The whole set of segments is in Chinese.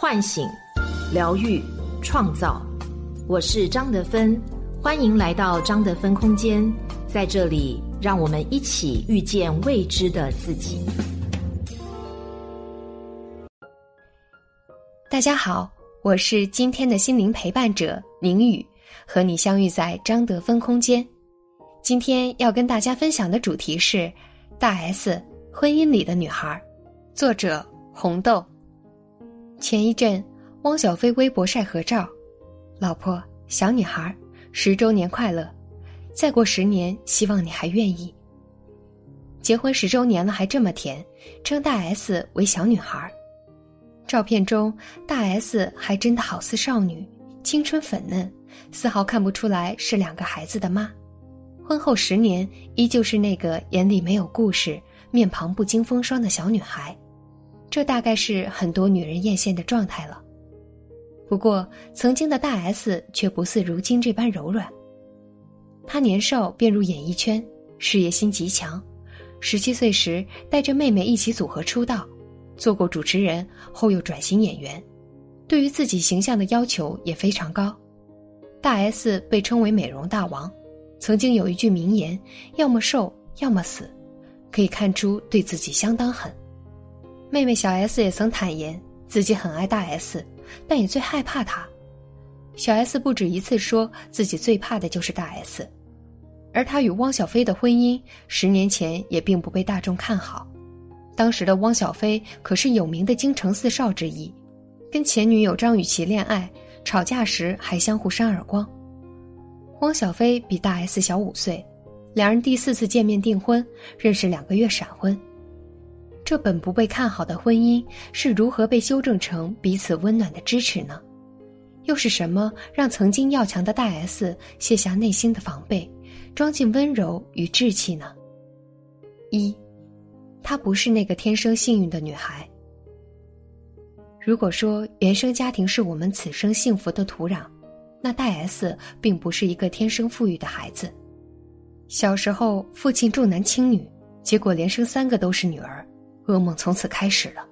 唤醒、疗愈、创造。我是张德芬，欢迎来到张德芬空间，在这里，让我们一起遇见未知的自己。大家好，我是今天的心灵陪伴者宁宇，和你相遇在张德芬空间。今天要跟大家分享的主题是大 S 婚姻里的女孩，作者红豆。前一阵，汪小菲微博晒合照，老婆小女孩，十周年快乐！再过十年，希望你还愿意。结婚十周年了还这么甜，称大 S 为小女孩。照片中，大 S 还真的好似少女，青春粉嫩，丝毫看不出来是两个孩子的妈。婚后十年，依旧是那个眼里没有故事、面庞不经风霜的小女孩。这大概是很多女人艳羡的状态了。不过，曾经的大 S 却不似如今这般柔软。她年少便入演艺圈，事业心极强。十七岁时，带着妹妹一起组合出道，做过主持人，后又转型演员。对于自己形象的要求也非常高。大 S 被称为美容大王，曾经有一句名言：“要么瘦，要么死。”可以看出对自己相当狠。妹妹小 S 也曾坦言自己很爱大 S，但也最害怕她。小 S 不止一次说自己最怕的就是大 S，而她与汪小菲的婚姻十年前也并不被大众看好。当时的汪小菲可是有名的京城四少之一，跟前女友张雨绮恋爱，吵架时还相互扇耳光。汪小菲比大 S 小五岁，两人第四次见面订婚，认识两个月闪婚。这本不被看好的婚姻是如何被修正成彼此温暖的支持呢？又是什么让曾经要强的大 S 卸下内心的防备，装进温柔与稚气呢？一，她不是那个天生幸运的女孩。如果说原生家庭是我们此生幸福的土壤，那大 S 并不是一个天生富裕的孩子。小时候父亲重男轻女，结果连生三个都是女儿。噩梦从此开始了。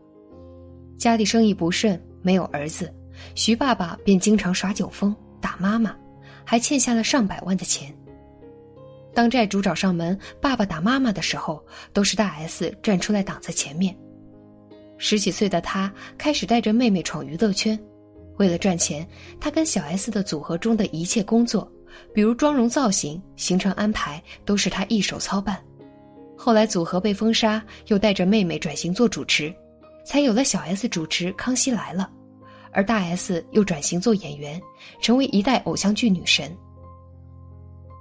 家里生意不顺，没有儿子，徐爸爸便经常耍酒疯打妈妈，还欠下了上百万的钱。当债主找上门，爸爸打妈妈的时候，都是大 S 站出来挡在前面。十几岁的他开始带着妹妹闯娱乐圈，为了赚钱，他跟小 S 的组合中的一切工作，比如妆容造型、行程安排，都是他一手操办。后来组合被封杀，又带着妹妹转型做主持，才有了小 S 主持《康熙来了》，而大 S 又转型做演员，成为一代偶像剧女神。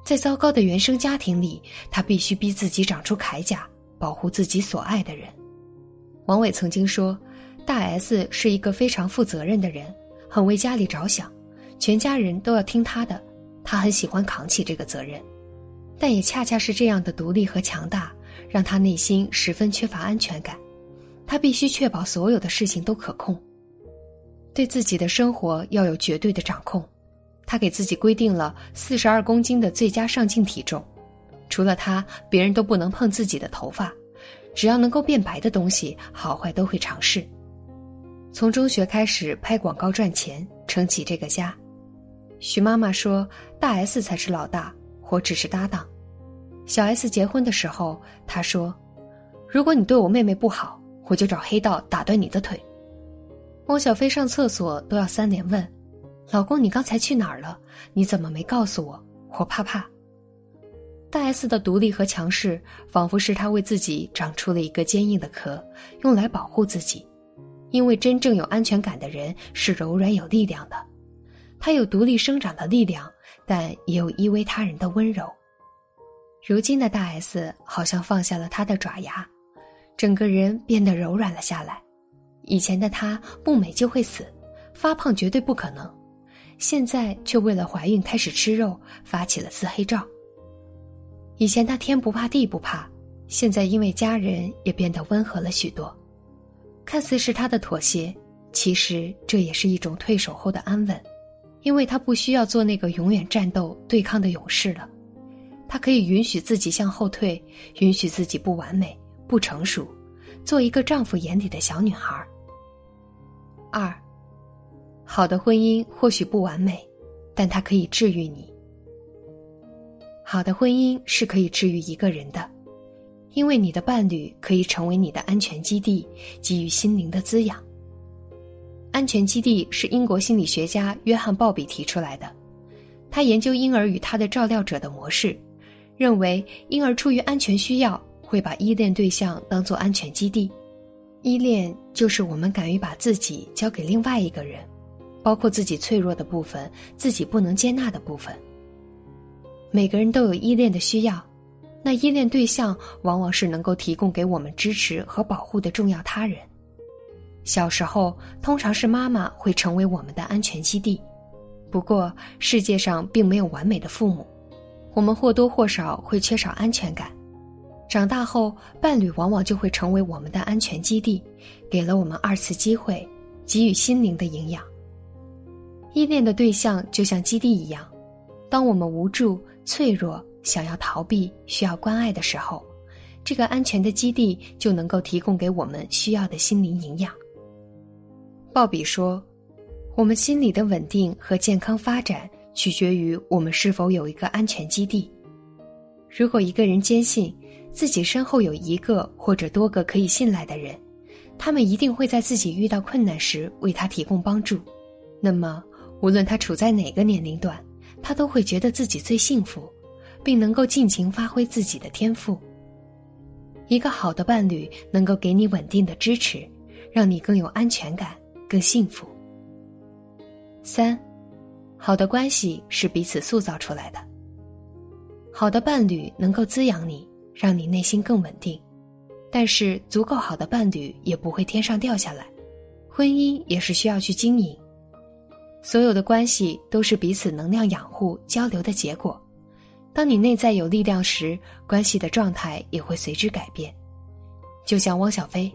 在糟糕的原生家庭里，她必须逼自己长出铠甲，保护自己所爱的人。王伟曾经说，大 S 是一个非常负责任的人，很为家里着想，全家人都要听她的，她很喜欢扛起这个责任，但也恰恰是这样的独立和强大。让他内心十分缺乏安全感，他必须确保所有的事情都可控，对自己的生活要有绝对的掌控。他给自己规定了四十二公斤的最佳上镜体重，除了他，别人都不能碰自己的头发，只要能够变白的东西，好坏都会尝试。从中学开始拍广告赚钱，撑起这个家。徐妈妈说：“大 S 才是老大，我只是搭档。”小 S 结婚的时候，他说：“如果你对我妹妹不好，我就找黑道打断你的腿。”汪小菲上厕所都要三连问：“老公，你刚才去哪儿了？你怎么没告诉我？我怕怕。”大 S 的独立和强势，仿佛是她为自己长出了一个坚硬的壳，用来保护自己。因为真正有安全感的人是柔软有力量的，她有独立生长的力量，但也有依偎他人的温柔。如今的大 S 好像放下了她的爪牙，整个人变得柔软了下来。以前的她不美就会死，发胖绝对不可能，现在却为了怀孕开始吃肉，发起了自黑照。以前她天不怕地不怕，现在因为家人也变得温和了许多。看似是她的妥协，其实这也是一种退守后的安稳，因为她不需要做那个永远战斗对抗的勇士了。他可以允许自己向后退，允许自己不完美、不成熟，做一个丈夫眼里的小女孩。二，好的婚姻或许不完美，但它可以治愈你。好的婚姻是可以治愈一个人的，因为你的伴侣可以成为你的安全基地，给予心灵的滋养。安全基地是英国心理学家约翰鲍比提出来的，他研究婴儿与他的照料者的模式，认为婴儿出于安全需要，会把依恋对象当做安全基地。依恋就是我们敢于把自己交给另外一个人，包括自己脆弱的部分、自己不能接纳的部分。每个人都有依恋的需要，那依恋对象往往是能够提供给我们支持和保护的重要他人。小时候，通常是妈妈会成为我们的安全基地。不过，世界上并没有完美的父母，我们或多或少会缺少安全感。长大后，伴侣往往就会成为我们的安全基地，给了我们二次机会，给予心灵的营养。依恋的对象就像基地一样，当我们无助、脆弱、想要逃避、需要关爱的时候，这个安全的基地就能够提供给我们需要的心灵营养。鲍比说：“我们心理的稳定和健康发展，取决于我们是否有一个安全基地。如果一个人坚信，自己身后有一个或者多个可以信赖的人，他们一定会在自己遇到困难时为他提供帮助。那么，无论他处在哪个年龄段，他都会觉得自己最幸福，并能够尽情发挥自己的天赋。一个好的伴侣能够给你稳定的支持，让你更有安全感、更幸福。三，好的关系是彼此塑造出来的。好的伴侣能够滋养你。让你内心更稳定，但是足够好的伴侣也不会天上掉下来，婚姻也是需要去经营。所有的关系都是彼此能量养护、交流的结果。当你内在有力量时，关系的状态也会随之改变。就像汪小菲，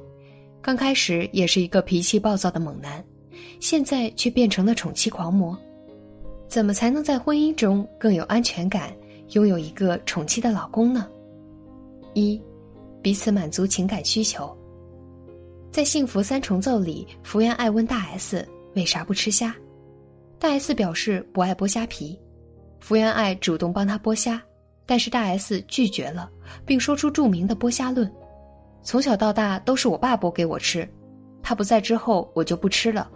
刚开始也是一个脾气暴躁的猛男，现在却变成了宠妻狂魔。怎么才能在婚姻中更有安全感，拥有一个宠妻的老公呢？一，彼此满足情感需求。在《幸福三重奏》里，福原爱问大 S 为啥不吃虾，大 S 表示不爱剥虾皮，福原爱主动帮他剥虾，但是大 S 拒绝了，并说出著名的剥虾论：从小到大都是我爸剥给我吃，他不在之后我就不吃了。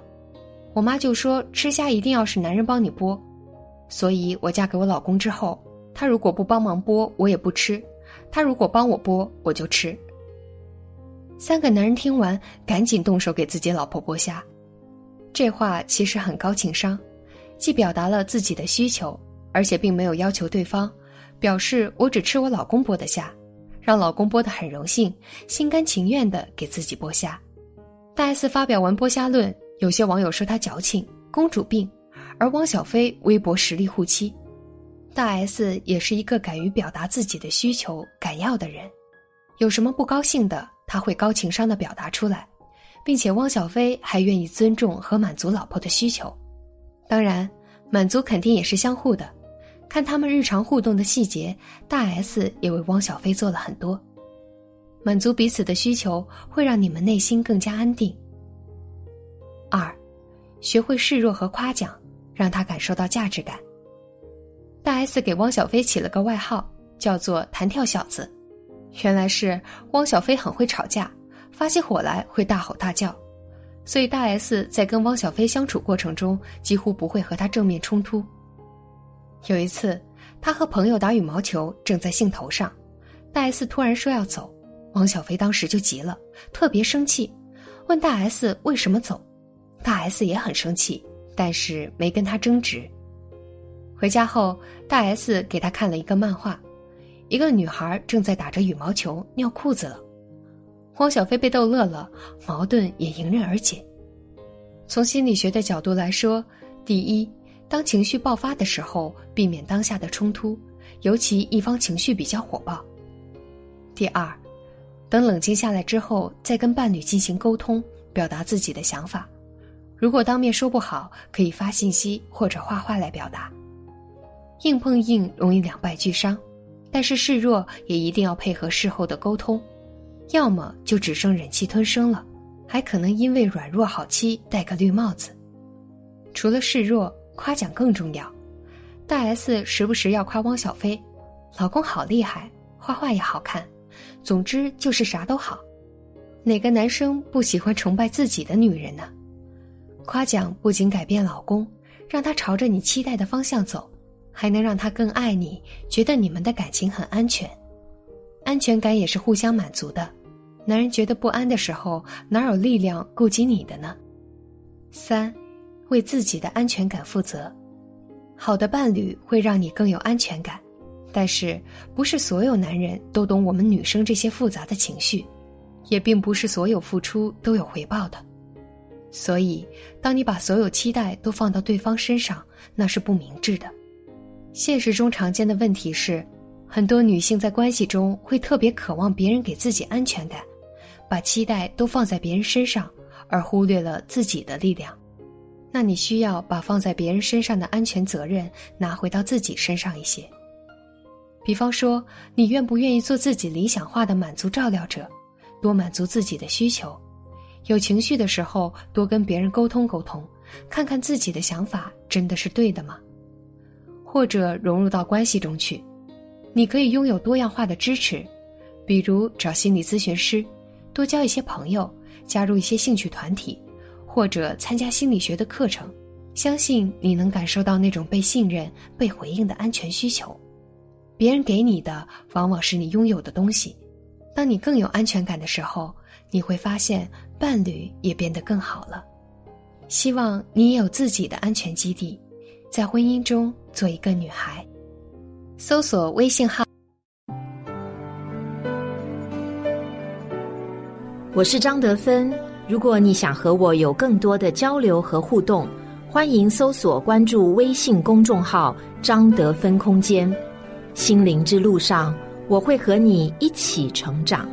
我妈就说吃虾一定要是男人帮你剥，所以我嫁给我老公之后，他如果不帮忙剥，我也不吃。他如果帮我剥，我就吃。三个男人听完，赶紧动手给自己老婆剥虾。这话其实很高情商，既表达了自己的需求，而且并没有要求对方，表示我只吃我老公剥的虾，让老公剥的很荣幸，心甘情愿的给自己剥虾。大 S 发表完剥虾论，有些网友说她矫情、公主病，而汪小菲微博实力护妻。大 S 也是一个敢于表达自己的需求、敢要的人，有什么不高兴的，他会高情商的表达出来，并且汪小菲还愿意尊重和满足老婆的需求。当然，满足肯定也是相互的。看他们日常互动的细节，大 S 也为汪小菲做了很多。满足彼此的需求，会让你们内心更加安定。二，学会示弱和夸奖，让他感受到价值感。大 S 给汪小菲起了个外号，叫做“弹跳小子”，原来是汪小菲很会吵架，发起火来会大吼大叫，所以大 S 在跟汪小菲相处过程中几乎不会和他正面冲突。有一次，他和朋友打羽毛球，正在兴头上，大 S 突然说要走，汪小菲当时就急了，特别生气，问大 S 为什么走，大 S 也很生气，但是没跟他争执。回家后，大 S 给他看了一个漫画，一个女孩正在打着羽毛球尿裤子了。汪小菲被逗乐了，矛盾也迎刃而解。从心理学的角度来说，第一，当情绪爆发的时候，避免当下的冲突，尤其一方情绪比较火爆；第二，等冷静下来之后，再跟伴侣进行沟通，表达自己的想法。如果当面说不好，可以发信息或者画画来表达。硬碰硬容易两败俱伤，但是示弱也一定要配合事后的沟通，要么就只剩忍气吞声了，还可能因为软弱好欺戴个绿帽子。除了示弱，夸奖更重要。大 S 时不时要夸汪小菲，老公好厉害，画画也好看，总之就是啥都好。哪个男生不喜欢崇拜自己的女人呢？夸奖不仅改变老公，让他朝着你期待的方向走，还能让他更爱你，觉得你们的感情很安全。安全感也是互相满足的。男人觉得不安的时候，哪有力量顾及你的呢？三，为自己的安全感负责。好的伴侣会让你更有安全感，但是不是所有男人都懂我们女生这些复杂的情绪，也并不是所有付出都有回报的。所以，当你把所有期待都放到对方身上，那是不明智的。现实中常见的问题是，很多女性在关系中会特别渴望别人给自己安全感。把期待都放在别人身上，而忽略了自己的力量，那你需要把放在别人身上的安全责任拿回到自己身上一些。比方说，你愿不愿意做自己理想化的满足照料者，多满足自己的需求？有情绪的时候，多跟别人沟通沟通，看看自己的想法真的是对的吗？或者融入到关系中去，你可以拥有多样化的支持，比如找心理咨询师。多交一些朋友，加入一些兴趣团体，或者参加心理学的课程，相信你能感受到那种被信任、被回应的安全需求。别人给你的，往往是你拥有的东西。当你更有安全感的时候，你会发现伴侣也变得更好了。希望你也有自己的安全基地，在婚姻中做一个女孩。搜索微信号。我是张德芬。如果你想和我有更多的交流和互动，欢迎搜索关注微信公众号“张德芬空间”。心灵之路上，我会和你一起成长。